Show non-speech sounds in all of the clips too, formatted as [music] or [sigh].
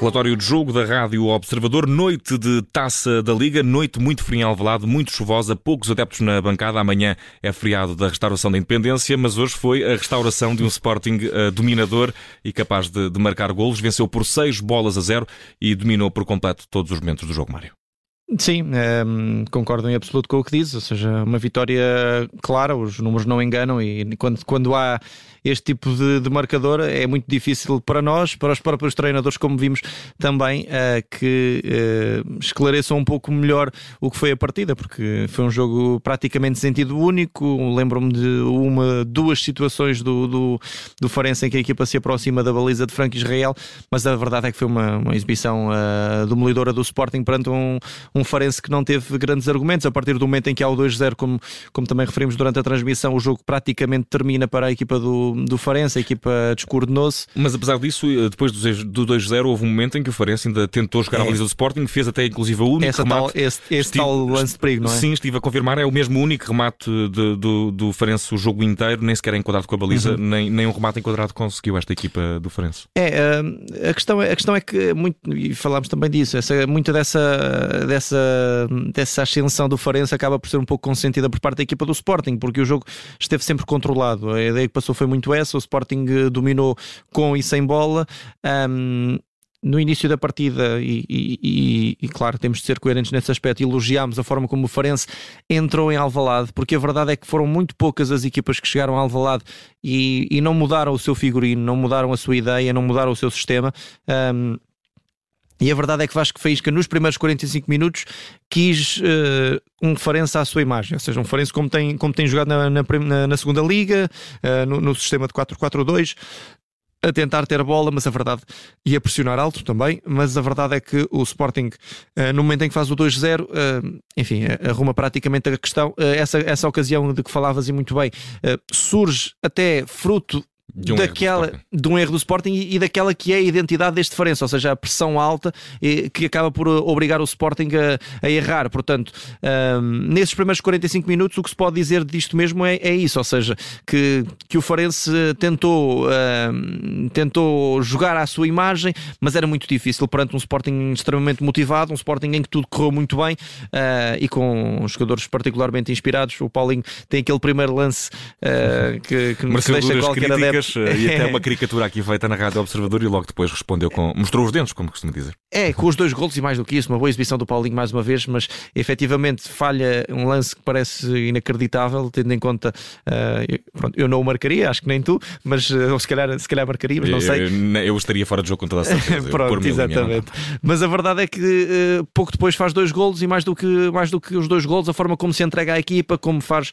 Relatório de jogo da Rádio Observador, noite de taça da Liga, noite muito fria em Alvalade, muito chuvosa, poucos adeptos na bancada. Amanhã é feriado da restauração da independência, mas hoje foi a restauração de um Sporting uh, dominador e capaz de, de marcar golos. Venceu por 6 bolas a 0 e dominou por completo todos os momentos do jogo, Mário. Sim, um, ehm, concordo em absoluto com o que diz, ou seja, uma vitória clara, os números não enganam e quando, quando há este tipo de, de marcador é muito difícil para nós, para os próprios treinadores, como vimos também, uh, que uh, esclareçam um pouco melhor o que foi a partida, porque foi um jogo praticamente sentido único. Lembro-me de uma, duas situações do, do, do Farense em que a equipa se aproxima da baliza de Franco Israel, mas a verdade é que foi uma, uma exibição uh, demolidora do Sporting perante um, um Farense que não teve grandes argumentos. A partir do momento em que há o 2-0, como, como também referimos durante a transmissão, o jogo praticamente termina para a equipa do, do, Farense, a equipa descoordenou-se. Mas apesar disso, eh, depois do 2-0, houve um momento em que o Farense ainda tentou jogar é. a baliza do Sporting, fez até inclusive o único Essa remate. Tal, esse, esse estive, tal lance de perigo, não é? Sim, estive a confirmar, é o mesmo único remate de, do, do Farense o jogo inteiro, nem sequer é enquadrado com a baliza, uhum. nem, nem um remate enquadrado conseguiu esta equipa do Farense. É, eh, a questão é, a questão é que, muito, e falámos também disso, essa, muita dessa, dessa, dessa ascensão do Farense acaba por ser um pouco consentida por parte da equipa do Sporting, porque o jogo esteve sempre controlado. A ideia que passou foi muito essa, o Sporting eh, dominou com e sem bola. Um, no início da partida, e, e, e, e, claro, temos de ser coerentes nesse aspecto, elogiámos a forma como o Farense entrou em Alvalade, porque a verdade é que foram muito poucas as equipas que chegaram a Alvalade e, não mudaram o seu figurino, não mudaram a sua ideia, não mudaram o seu sistema. Um, e a verdade é que Vasco Faísca, nos primeiros 45 minutos, quis uh, um Farense à sua imagem. Ou seja, um Farense como tem, como tem jogado na, na, na segunda Liga, uh, no, no, sistema de 4-4-2, a tentar ter bola, mas a verdade ia pressionar alto também. Mas a verdade é que o Sporting, uh, no momento em que faz o 2-0, enfim, arruma praticamente a questão. essa, essa ocasião de que falavas e muito bem, surge até fruto de um, daquela, de um erro do Sporting e, e, daquela que é a identidade deste diferença, ou seja, a pressão alta e, que acaba por obrigar o Sporting a, a errar. Portanto, um, nesses primeiros 45 minutos, o que se pode dizer disto mesmo é, é isso, ou seja, que, que o Farense tentou, um, tentou jogar à sua imagem, mas era muito difícil perante um Sporting extremamente motivado, um Sporting em que tudo correu muito bem uh, e com jogadores particularmente inspirados. O Paulinho tem aquele primeiro lance uh, que, que deixa qualquer adepto eh, [laughs] e até uma caricatura aqui feita na Rádio Observador e logo depois respondeu com. mostrou os dentes, como costuma dizer. É, com os dois golos e mais do que isso, uma boa exibição do Paulinho mais uma vez, mas efetivamente falha um lance que parece inacreditável, tendo em conta. Uh, pronto, eu não o marcaria, acho que nem tu, mas uh, se, calhar, se calhar marcaria, mas não sei. Eu, eu estaria fora de jogo com toda a certeza. [laughs] pronto, exatamente. mas a verdade é que uh, pouco depois faz dois golos e mais do, que, mais do que os dois golos, a forma como se entrega à equipa, como faz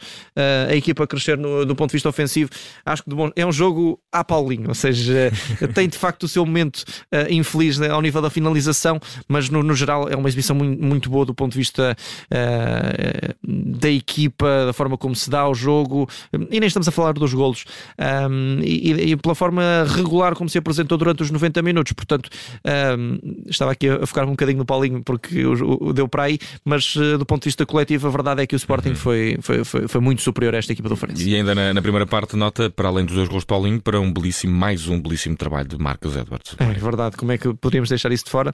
a equipa crescer no, do ponto de vista ofensivo, acho que é um jogo jogo à Paulinho, ou seja, [laughs] tem de facto o seu momento uh, infeliz né, ao nível da finalização, mas no, no, geral é uma exibição muito, muito boa do ponto de vista uh, da equipa, da forma como se dá o jogo, e nem estamos a falar dos golos, um, e, e, pela forma regular como se apresentou durante os 90 minutos. Portanto, um, estava aqui a focar um bocadinho no Paulinho porque o, o deu para aí, mas uh, do ponto de vista coletivo, a verdade é que o Sporting uhum. foi, foi, foi, foi, muito superior a esta equipa do Farense. E ainda na, na primeira parte, nota, para além dos dois gols Paulinho para um belíssimo, mais um belíssimo trabalho de Marcos Edwards. É verdade, como é que poderíamos deixar isso de fora?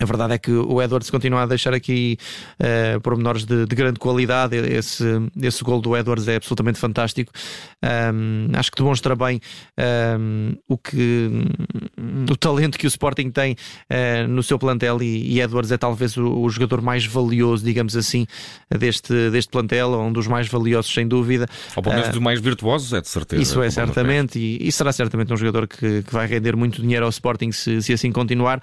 A verdade é que o Edwards continua a deixar aqui uh, pormenores de, de grande qualidade. Esse, esse gol do Edwards é absolutamente fantástico. Um, acho que demonstra bem um, o, que, o talento que o Sporting tem uh, no seu plantel e, e, Edwards é talvez o, o, jogador mais valioso, digamos assim, deste, deste plantel, um dos mais valiosos, sem dúvida. Ou pelo menos uh, dos mais virtuosos, é de certeza. Isso é, certamente, e, e, será certamente um jogador que, que, vai render muito dinheiro ao Sporting se, se assim continuar.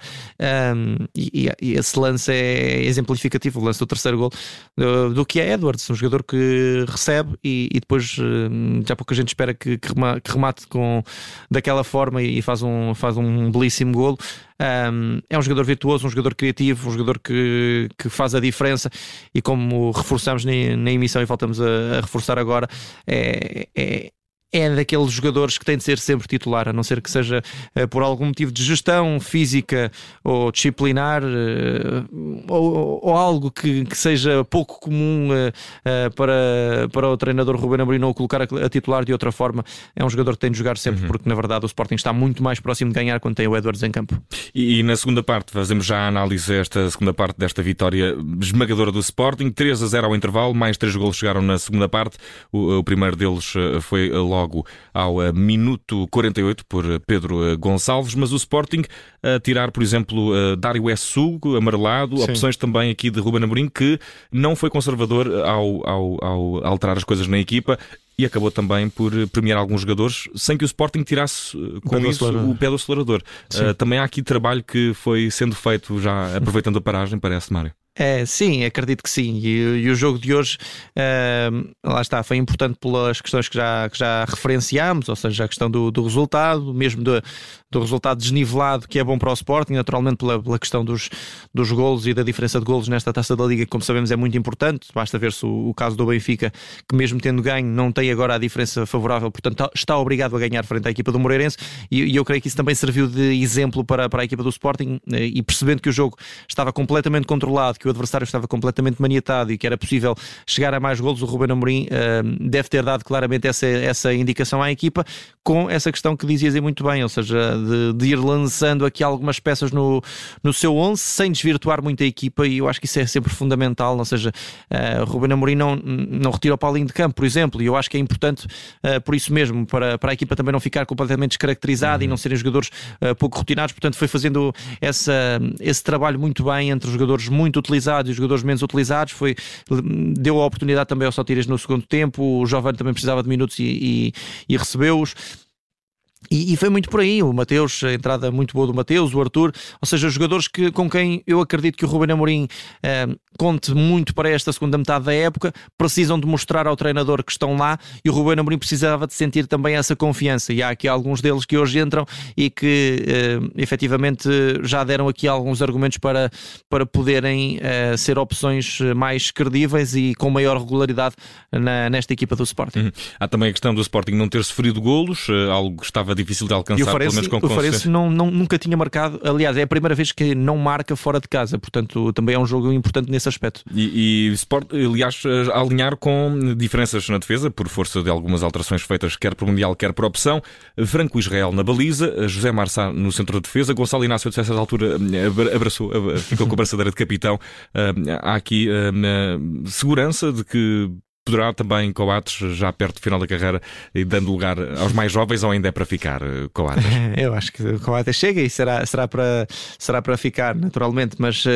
E, e, esse lance é exemplificativo, o lance do terceiro gol, do, do que é Edwards, um jogador que recebe e, e depois hum, já pouca gente espera que, que, remate com, daquela forma e faz um, faz um belíssimo golo. Um, é um jogador virtuoso, um jogador criativo, um jogador que, que faz a diferença e como reforçamos na, na emissão e voltamos a, a reforçar agora, é, é é daqueles jogadores que tem de ser sempre titular, a não ser que seja uh, por algum motivo de gestão física ou disciplinar uh, ou, ou, algo que, que, seja pouco comum uh, para, para o treinador Ruben Amorim ou colocar a, a, titular de outra forma. É um jogador que tem de jogar sempre, uhum. porque na verdade o Sporting está muito mais próximo de ganhar quando tem o Edwards em campo. E, e na segunda parte, fazemos já a análise esta segunda parte desta vitória esmagadora do Sporting, 3 a 0 ao intervalo, mais três golos chegaram na segunda parte. O, o primeiro deles foi logo logo ao eh, minuto 48 por eh, Pedro eh, Gonçalves, mas o Sporting a tirar, por exemplo, Dário Sugo, amarelado, Sim. opções também aqui de Ruben Amorim, que não foi conservador ao, ao, ao alterar as coisas na equipa e acabou também por premiar alguns jogadores sem que o Sporting tirasse com o isso o pé do acelerador. Uh, também há aqui trabalho que foi sendo feito já aproveitando a paragem, parece, Mário. É, sim, acredito que sim. E, e o jogo de hoje, uh, lá está, foi importante pelas questões que já, que já referenciámos, ou seja, a questão do, do resultado, mesmo do, do resultado desnivelado, que é bom para o Sporting, naturalmente pela, pela questão dos, dos golos e da diferença de golos nesta taça da Liga, que, como sabemos, é muito importante. Basta ver-se o, o, caso do Benfica, que mesmo tendo ganho, não tem agora a diferença favorável, portanto, está obrigado a ganhar frente à equipa do Moreirense. E, e eu creio que isso também serviu de exemplo para, para a equipa do Sporting, eh, e percebendo que o jogo estava completamente controlado que o adversário estava completamente maniatado e que era possível chegar a mais golos, o Ruben Amorim uh, deve ter dado claramente essa, essa indicação à equipa, com essa questão que dizias muito bem, ou seja, de, de, ir lançando aqui algumas peças no, no seu 11 sem desvirtuar muito a equipa e eu acho que isso é sempre fundamental, ou seja, uh, Ruben Amorim não, não retira o Paulinho de campo, por exemplo, e eu acho que é importante uh, por isso mesmo, para, para a equipa também não ficar completamente descaracterizada uhum. e não serem jogadores uh, pouco rotinados, portanto foi fazendo essa, esse trabalho muito bem entre os jogadores muito e os jogadores menos utilizados, foi, deu a oportunidade também ao Sotiras no segundo tempo, o Jovem também precisava de minutos e, e, e recebeu-os. E, e, foi muito por aí, o Mateus, a entrada muito boa do Mateus, o Arthur, ou seja, jogadores que, com quem eu acredito que o Ruben Amorim eh, conte muito para esta segunda metade da época, precisam de mostrar ao treinador que estão lá e o Ruben Amorim precisava de sentir também essa confiança. E há aqui alguns deles que hoje entram e que eh, efetivamente já deram aqui alguns argumentos para, para poderem eh, ser opções mais credíveis e com maior regularidade na, nesta equipa do Sporting. Uhum. Há também a questão do Sporting não ter sofrido golos, eh, algo que estava difícil de alcançar, e o Farense, pelo menos com O Farense não, não, nunca tinha marcado, aliás, é a primeira vez que não marca fora de casa, portanto também é um jogo importante nesse aspecto. E, e Sport, aliás, a alinhar com diferenças na defesa, por força de algumas alterações feitas quer por Mundial, quer por opção. Franco Israel na baliza, José Marçá no centro de defesa, Gonçalo Inácio, a essa altura, abraçou, ficou com a braçadeira de capitão. Há aqui segurança de que poderá também Coates, já perto do final da carreira, e dando lugar aos mais jovens, ou ainda é para ficar eh, Coates? [laughs] Eu acho que Coates chega e será, será, para, será para ficar, naturalmente, mas uh,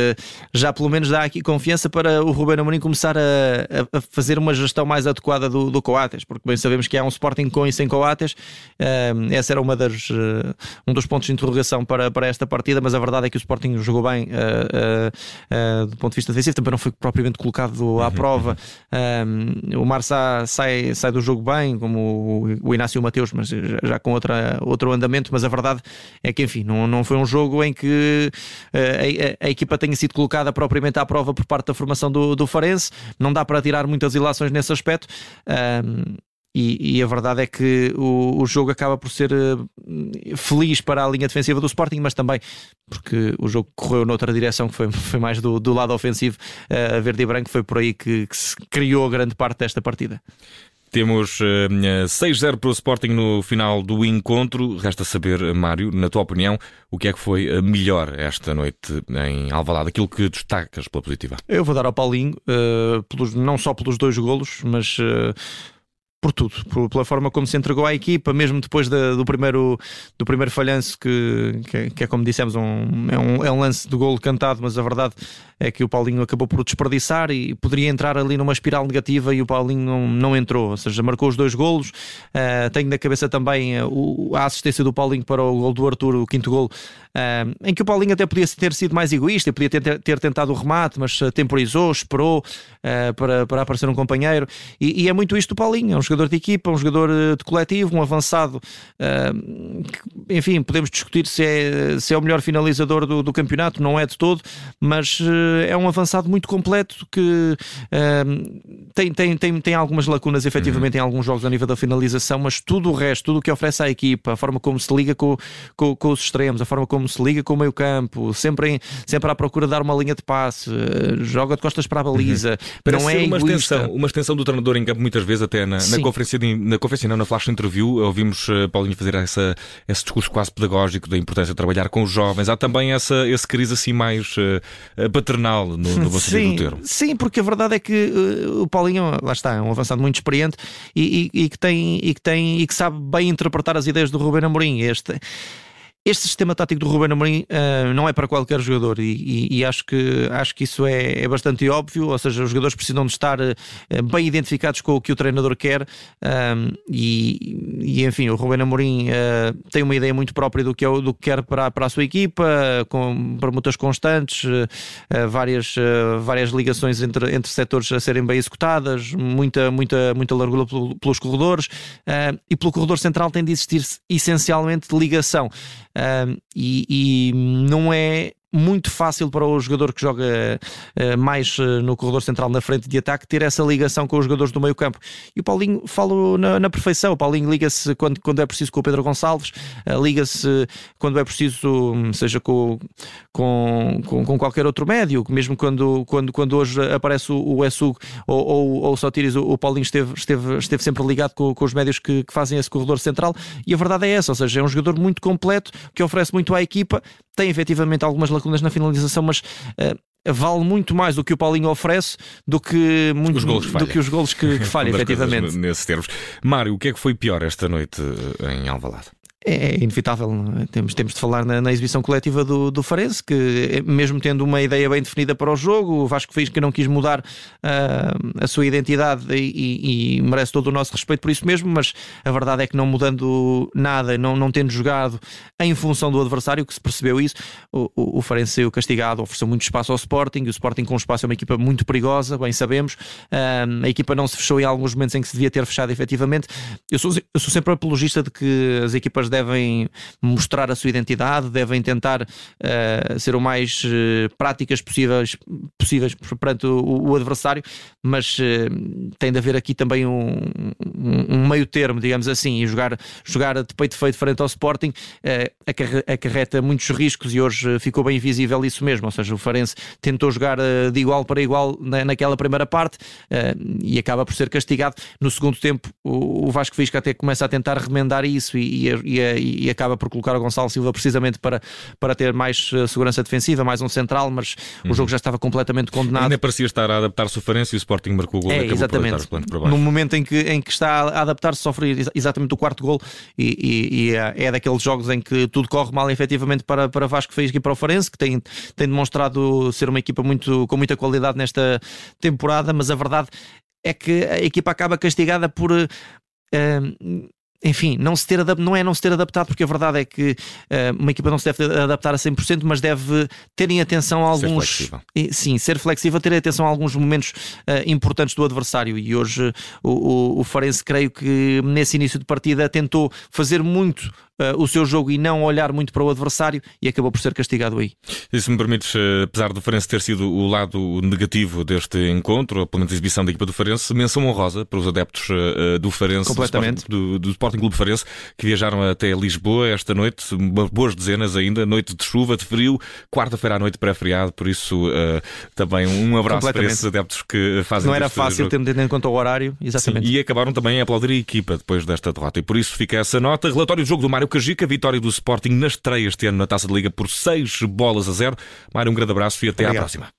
já pelo menos dá aqui confiança para o Ruben Amorim começar a, a, fazer uma gestão mais adequada do, do Coates, porque bem sabemos que há um Sporting com e sem Coates, uh, essa era uma das, uh, um dos pontos de interrogação para, para esta partida, mas a verdade é que o Sporting jogou bem do ponto de vista defensivo, também não foi propriamente colocado à [laughs] prova. Uhum o Marçá sai, sai do jogo bem, como o, Inácio e o Mateus, mas já, com outra, outro andamento. Mas a verdade é que, enfim, não, não foi um jogo em que uh, a, a, equipa tenha sido colocada propriamente à prova por parte da formação do, do Farense. Não dá para tirar muitas ilações nesse aspecto. E, e, a verdade é que o, o jogo acaba por ser uh, feliz para a linha defensiva do Sporting, mas também porque o jogo correu noutra direção, que foi, foi mais do, do lado ofensivo. Uh, a verde e branco foi por aí que, que se criou grande parte desta partida. Temos uh, eh, 6-0 para o Sporting no final do encontro. Resta saber, Mário, na tua opinião, o que é que foi melhor esta noite em Alvalade? Aquilo que destacas pela positiva. Eu vou dar ao Paulinho, uh, pelos, não só pelos dois golos, mas uh, por tudo, por, pela forma como se entregou à equipa, mesmo depois de, do, primeiro, do primeiro falhanço, que, que, que é como dissemos, um, é, um, é um lance de golo cantado, mas a verdade é que o Paulinho acabou por desperdiçar e poderia entrar ali numa espiral negativa e o Paulinho não, não entrou, ou seja, marcou os dois golos. Uh, tenho na cabeça também o, a assistência do Paulinho para o gol do Arthur, o quinto gol, uh, em que o Paulinho até podia ter sido mais egoísta, podia ter, ter tentado o remate, mas temporizou, esperou para, para aparecer um companheiro. E, e, é muito isto do Paulinho, é um jogador jogador de equipa, um jogador de coletivo, um avançado. enfim, podemos discutir se é, se é o melhor finalizador do, do campeonato, não é de todo, mas é um avançado muito completo que tem, tem, tem, tem algumas lacunas efetivamente uhum. em alguns jogos a nível da finalização, mas tudo o resto, tudo o que oferece à equipa, a forma como se liga com, com, com os extremos, a forma como se liga com o meio campo, sempre, em, sempre à procura de dar uma linha de passe, eh, joga de costas para a baliza, uhum. não é uma extensão, uma extensão do treinador em campo muitas vezes, até na, na conferência, de, na conferência não, na flash interview, ouvimos uh, Paulinho fazer essa, esse discurso quase pedagógico da importância de trabalhar com os jovens. Há também essa, esse crise assim mais uh, paternal no, no bom sentido do termo. Sim, porque a verdade é que uh, o Paulinho, lá está, é um avançado muito experiente e, e, e, que tem, e, que tem, e que sabe bem interpretar as ideias do Ruben Amorim. Este este sistema tático do Ruben Amorim uh, não é para qualquer jogador e, e, e, acho, que, acho que isso é, é, bastante óbvio, ou seja, os jogadores precisam de estar uh, bem identificados com o que o treinador quer e, e, enfim, o Ruben Amorim uh, tem uma ideia muito própria do que, é, do que quer para, para a sua equipa, com permutas constantes, várias, várias ligações entre, entre setores a serem bem executadas, muita, muita, muita largura pelos corredores e pelo corredor central tem de existir essencialmente ligação e, e não é muito fácil para o jogador que joga uh, mais uh, no corredor central na frente de ataque ter essa ligação com os jogadores do meio campo. E o Paulinho fala na, na, perfeição. O Paulinho liga-se quando, quando é preciso com o Pedro Gonçalves, uh, liga-se quando é preciso, hum, seja com, com, com, com, qualquer outro médio, mesmo quando, quando, quando hoje aparece o, o Essug ou, ou, ou o Sotiris, o, o, Paulinho esteve, esteve, esteve sempre ligado com, com os médios que, que fazem esse corredor central. E a verdade é essa, ou seja, é um jogador muito completo que oferece muito à equipa, tem efetivamente algumas lacunas na finalização, mas uh, vale muito mais do que o Paulinho oferece do que, muito, os golos do que os golos que, que falha, [laughs] efetivamente. Nesses termos. Mário, o que é que foi pior esta noite eh, em Alvalade? É, é inevitável, é? temos, temos de falar na, na, exibição coletiva do, do Farense, que é, mesmo tendo uma ideia bem definida para o jogo, o Vasco fez que não quis mudar uh, a sua identidade e, e, e, merece todo o nosso respeito por isso mesmo, mas a verdade é que não mudando nada, não, não tendo jogado em função do adversário, que se percebeu isso, o, o, o Farense saiu castigado, ofereceu muito espaço ao Sporting, o Sporting com espaço é uma equipa muito perigosa, bem sabemos, uh, a equipa não se fechou em alguns momentos em que se devia ter fechado efetivamente. Eu sou, eu sou sempre apologista de que as equipas devem mostrar a sua identidade, devem tentar uh, ser o mais uh, práticas possíveis, possíveis perante o, o adversário, mas uh, tem de haver aqui também um, um, um, meio termo, digamos assim, e jogar, jogar de peito feito frente ao Sporting acarreta muitos riscos e hoje ficou bem visível isso mesmo, ou seja, o Farense tentou jogar de igual para igual na, naquela primeira parte e acaba por ser castigado. No segundo tempo, o, o Vasco Fisca até começa a tentar remendar isso e, e, e, e, acaba por colocar o Gonçalo Silva precisamente para, para ter mais uh, segurança defensiva, mais um central, mas uhum. o jogo já estava completamente condenado. Ainda parecia estar a adaptar-se o Farense e o Sporting marcou o gol é, e exatamente. No momento em que, em que está a adaptar-se, sofre exatamente o quarto gol e, e, e, é, é daqueles jogos em que tudo corre mal efetivamente para, para Vasco Fez e para o Farense, que tem, tem demonstrado ser uma equipa muito, com muita qualidade nesta temporada, mas a verdade é que a equipa acaba castigada por. Uh, enfim, não, se ter não é não se ter adaptado, porque a verdade é que uh, uma equipa não se deve adaptar a 100%, mas deve terem atenção a alguns. Ser flexível. Sim, ser flexível, ter atenção a alguns momentos uh, importantes do adversário. E hoje o, o, o Farense, creio que nesse início de partida, tentou fazer muito uh, o seu jogo e não olhar muito para o adversário e acabou por ser castigado aí. E se me permites, eh, apesar do Farense ter sido o lado negativo deste encontro, ou pelo menos a exibição da equipa do Farense, menção honrosa para os adeptos uh, do Farense, Completamente. Do, Sporting, do, do Sporting Clube Farense, que viajaram até Lisboa esta noite, boas dezenas ainda, noite de chuva, de frio, quarta-feira à noite pré-feriado, por isso uh, também um abraço para esses adeptos que fazem Não era fácil, tendo em conta o horário, exatamente. Sim, e acabaram também a aplaudir a equipa depois desta derrota, e por isso fica essa nota. Relatório do jogo do Mário Mário Cajica, vitória do Sporting na estreia este ano na Taça de Liga por 6 bolas a 0. Mário, um grande abraço e até Obrigado. à próxima.